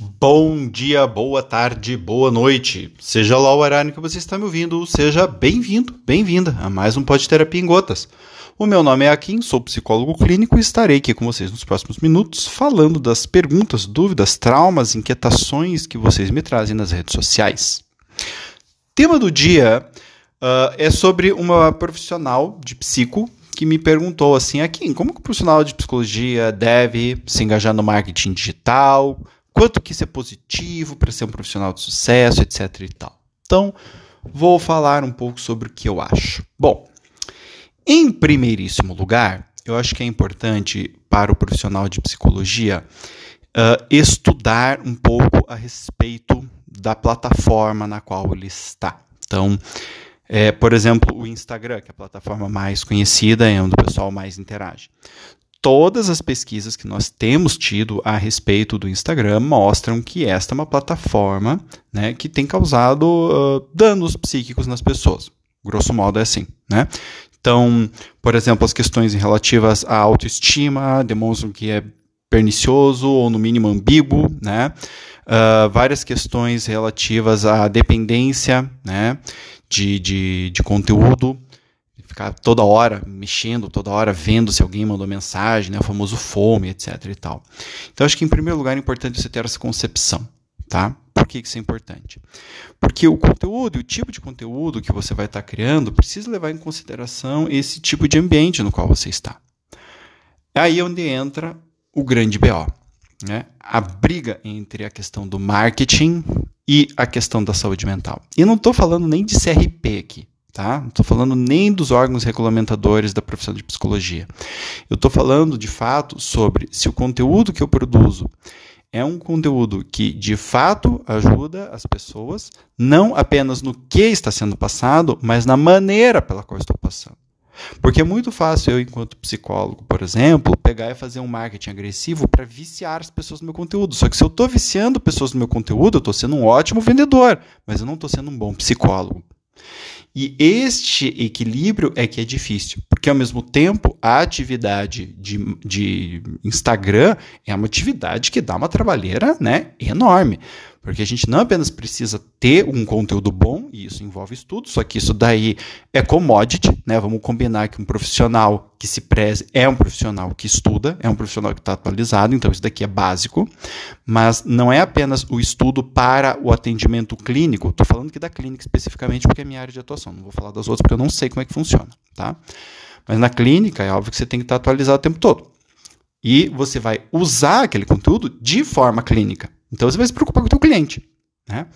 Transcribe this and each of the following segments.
Bom dia, boa tarde, boa noite. Seja lá o horário que você está me ouvindo, seja bem-vindo, bem-vinda a mais um Pode Terapia em Gotas. O meu nome é Akin, sou psicólogo clínico e estarei aqui com vocês nos próximos minutos falando das perguntas, dúvidas, traumas, inquietações que vocês me trazem nas redes sociais. Tema do dia uh, é sobre uma profissional de psico que me perguntou assim, Akin, como que o profissional de psicologia deve se engajar no marketing digital? Quanto que isso é positivo para ser um profissional de sucesso, etc e tal. Então, vou falar um pouco sobre o que eu acho. Bom, em primeiríssimo lugar, eu acho que é importante para o profissional de psicologia uh, estudar um pouco a respeito da plataforma na qual ele está. Então, é, por exemplo, o Instagram, que é a plataforma mais conhecida, é onde o pessoal mais interage todas as pesquisas que nós temos tido a respeito do Instagram mostram que esta é uma plataforma né, que tem causado uh, danos psíquicos nas pessoas. Grosso modo é assim, né? Então, por exemplo, as questões relativas à autoestima demonstram que é pernicioso ou no mínimo ambíguo, né? Uh, várias questões relativas à dependência, né? De, de, de conteúdo ficar toda hora mexendo, toda hora vendo se alguém mandou mensagem, né, o famoso fome, etc e tal. Então acho que em primeiro lugar é importante você ter essa concepção, tá? Por que isso é importante? Porque o conteúdo e o tipo de conteúdo que você vai estar criando precisa levar em consideração esse tipo de ambiente no qual você está. É aí onde entra o grande BO, né? A briga entre a questão do marketing e a questão da saúde mental. E não estou falando nem de CRP aqui. Tá? Não estou falando nem dos órgãos regulamentadores da profissão de psicologia. Eu estou falando, de fato, sobre se o conteúdo que eu produzo é um conteúdo que, de fato, ajuda as pessoas, não apenas no que está sendo passado, mas na maneira pela qual estou passando. Porque é muito fácil eu, enquanto psicólogo, por exemplo, pegar e fazer um marketing agressivo para viciar as pessoas no meu conteúdo. Só que se eu estou viciando pessoas no meu conteúdo, eu estou sendo um ótimo vendedor, mas eu não estou sendo um bom psicólogo. E este equilíbrio é que é difícil, porque ao mesmo tempo a atividade de, de Instagram é uma atividade que dá uma trabalheira né, enorme. Porque a gente não apenas precisa ter um conteúdo bom, e isso envolve estudo, só que isso daí é commodity, né? Vamos combinar que um profissional que se preze é um profissional que estuda, é um profissional que está atualizado, então isso daqui é básico, mas não é apenas o estudo para o atendimento clínico, estou falando aqui da clínica especificamente porque é minha área de atuação, não vou falar das outras porque eu não sei como é que funciona, tá? Mas na clínica é óbvio que você tem que estar atualizado o tempo todo. E você vai usar aquele conteúdo de forma clínica. Então você vai se preocupar com o teu cliente. Né?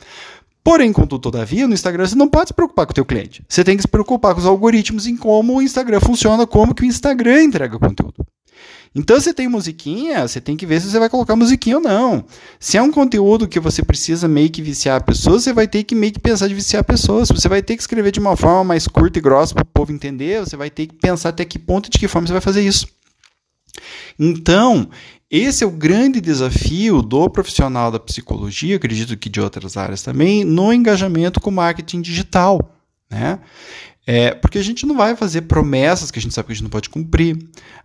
Porém, contudo, todavia, no Instagram você não pode se preocupar com o teu cliente. Você tem que se preocupar com os algoritmos em como o Instagram funciona, como que o Instagram entrega conteúdo. Então, você tem musiquinha, você tem que ver se você vai colocar musiquinha ou não. Se é um conteúdo que você precisa meio que viciar a pessoa, você vai ter que meio que pensar de viciar a pessoa. Você vai ter que escrever de uma forma mais curta e grossa para o povo entender, você vai ter que pensar até que ponto e de que forma você vai fazer isso. Então, esse é o grande desafio do profissional da psicologia, acredito que de outras áreas também, no engajamento com o marketing digital. Né? É, porque a gente não vai fazer promessas que a gente sabe que a gente não pode cumprir.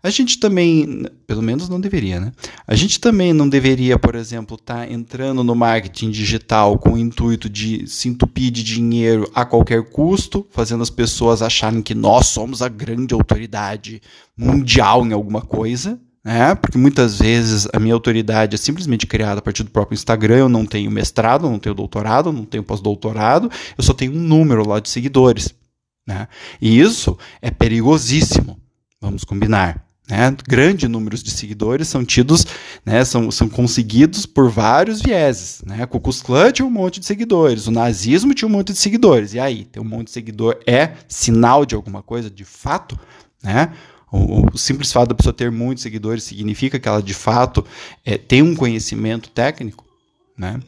A gente também, pelo menos não deveria, né? A gente também não deveria, por exemplo, estar tá entrando no marketing digital com o intuito de se entupir de dinheiro a qualquer custo, fazendo as pessoas acharem que nós somos a grande autoridade mundial em alguma coisa. É, porque muitas vezes a minha autoridade é simplesmente criada a partir do próprio Instagram. Eu não tenho mestrado, não tenho doutorado, não tenho pós-doutorado, eu só tenho um número lá de seguidores. Né? E isso é perigosíssimo, vamos combinar. Né? Grande números de seguidores são tidos, né, são, são conseguidos por vários vieses. Né? Klan tinha um monte de seguidores, o nazismo tinha um monte de seguidores. E aí, ter um monte de seguidor é sinal de alguma coisa de fato? Né? O, o, simples fato da pessoa ter muitos seguidores significa que ela de fato é, tem um conhecimento técnico, né?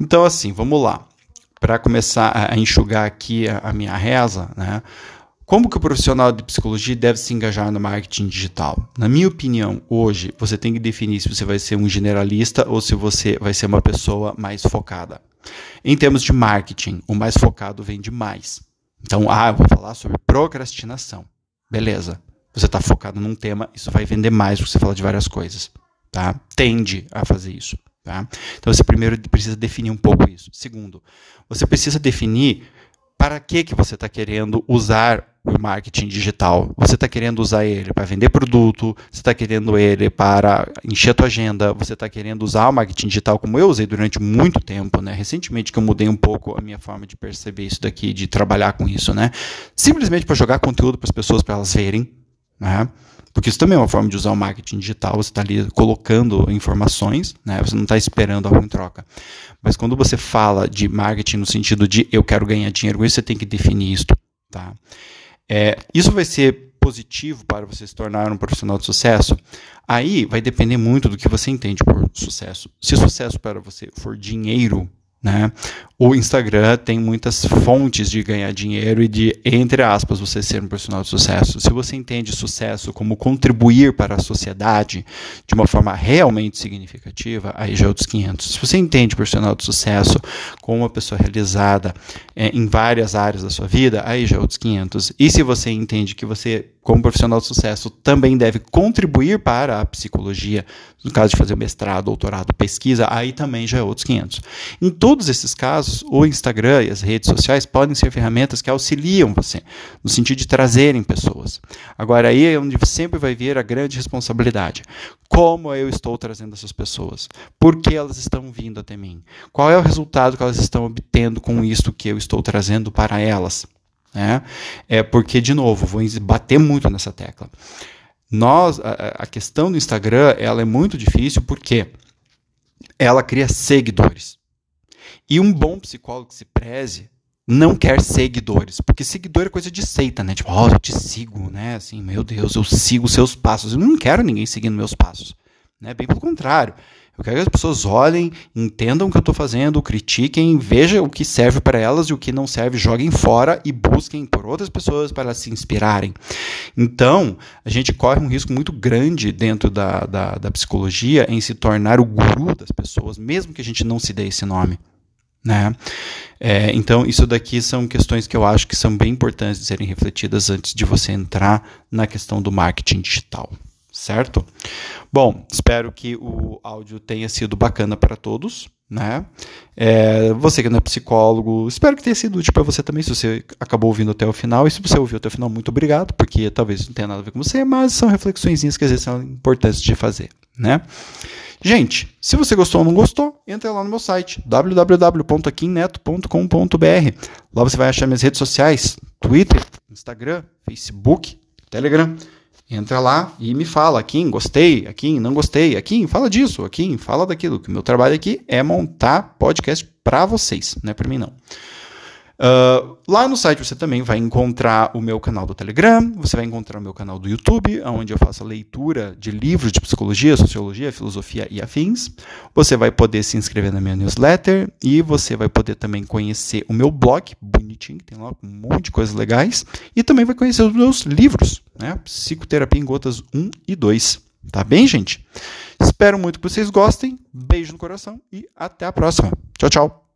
Então, assim, vamos lá. Para começar a enxugar aqui a, a, minha reza, né? Como que o profissional de psicologia deve se engajar no marketing digital? Na minha opinião, hoje você tem que definir se você vai ser um generalista ou se você vai ser uma pessoa mais focada. Em termos de marketing, o mais focado vende mais. Então, ah, eu vou falar sobre procrastinação. Beleza você está focado num tema, isso vai vender mais porque você fala de várias coisas. Tá? Tende a fazer isso. Tá? Então você primeiro precisa definir um pouco isso. Segundo, você precisa definir para que, que você está querendo usar o marketing digital. Você está querendo usar ele para vender produto, você está querendo ele para encher a tua agenda, você está querendo usar o marketing digital como eu usei durante muito tempo, né? Recentemente que eu mudei um pouco a minha forma de perceber isso daqui, de trabalhar com isso, né? Simplesmente para jogar conteúdo para as pessoas para elas verem, né? Porque isso também é uma forma de usar o marketing digital, você está ali colocando informações, né? você não está esperando algo em troca. Mas quando você fala de marketing no sentido de eu quero ganhar dinheiro com isso, você tem que definir isso. Tá? É, isso vai ser positivo para você se tornar um profissional de sucesso? Aí vai depender muito do que você entende por sucesso. Se sucesso para você for dinheiro, né? O Instagram tem muitas fontes de ganhar dinheiro e de, entre aspas, você ser um profissional de sucesso. Se você entende sucesso como contribuir para a sociedade de uma forma realmente significativa, aí já é outros 500. Se você entende profissional de sucesso como uma pessoa realizada é, em várias áreas da sua vida, aí já é outros 500. E se você entende que você, como profissional de sucesso, também deve contribuir para a psicologia, no caso de fazer mestrado, doutorado, pesquisa, aí também já é outros 500. Em todos esses casos, o Instagram e as redes sociais podem ser ferramentas que auxiliam você, no sentido de trazerem pessoas. Agora, aí é onde sempre vai vir a grande responsabilidade. Como eu estou trazendo essas pessoas? Por que elas estão vindo até mim? Qual é o resultado que elas estão obtendo com isto que eu estou trazendo para elas? É, é porque, de novo, vou bater muito nessa tecla. Nós, a, a questão do Instagram ela é muito difícil porque ela cria seguidores. E um bom psicólogo que se preze não quer seguidores, porque seguidor é coisa de seita, né? Tipo, oh, eu te sigo, né? Assim, meu Deus, eu sigo seus passos. Eu não quero ninguém seguindo meus passos, né? Bem pelo contrário. Eu quero que as pessoas olhem, entendam o que eu estou fazendo, critiquem, vejam o que serve para elas e o que não serve, joguem fora e busquem por outras pessoas para se inspirarem. Então, a gente corre um risco muito grande dentro da, da, da psicologia em se tornar o guru das pessoas, mesmo que a gente não se dê esse nome. Né? É, então, isso daqui são questões que eu acho que são bem importantes de serem refletidas antes de você entrar na questão do marketing digital, certo? Bom, espero que o áudio tenha sido bacana para todos. Né? É, você que não é psicólogo, espero que tenha sido útil para você também, se você acabou ouvindo até o final. E se você ouviu até o final, muito obrigado, porque talvez não tenha nada a ver com você, mas são reflexões que às vezes são importantes de fazer. Né? Gente, se você gostou ou não gostou, entra lá no meu site www.aquinneto.com.br. Lá você vai achar minhas redes sociais: Twitter, Instagram, Facebook, Telegram. Entra lá e me fala, Kim, gostei, Kim, não gostei, Kim, fala disso, Kim, fala daquilo. Que o meu trabalho aqui é montar podcast para vocês, não é para mim não. Uh, lá no site você também vai encontrar o meu canal do Telegram, você vai encontrar o meu canal do YouTube, onde eu faço a leitura de livros de psicologia, sociologia, filosofia e afins. Você vai poder se inscrever na minha newsletter e você vai poder também conhecer o meu blog, bonitinho, que tem lá um monte de coisas legais, e também vai conhecer os meus livros, né? Psicoterapia em Gotas 1 e 2. Tá bem, gente? Espero muito que vocês gostem. Beijo no coração e até a próxima. Tchau, tchau.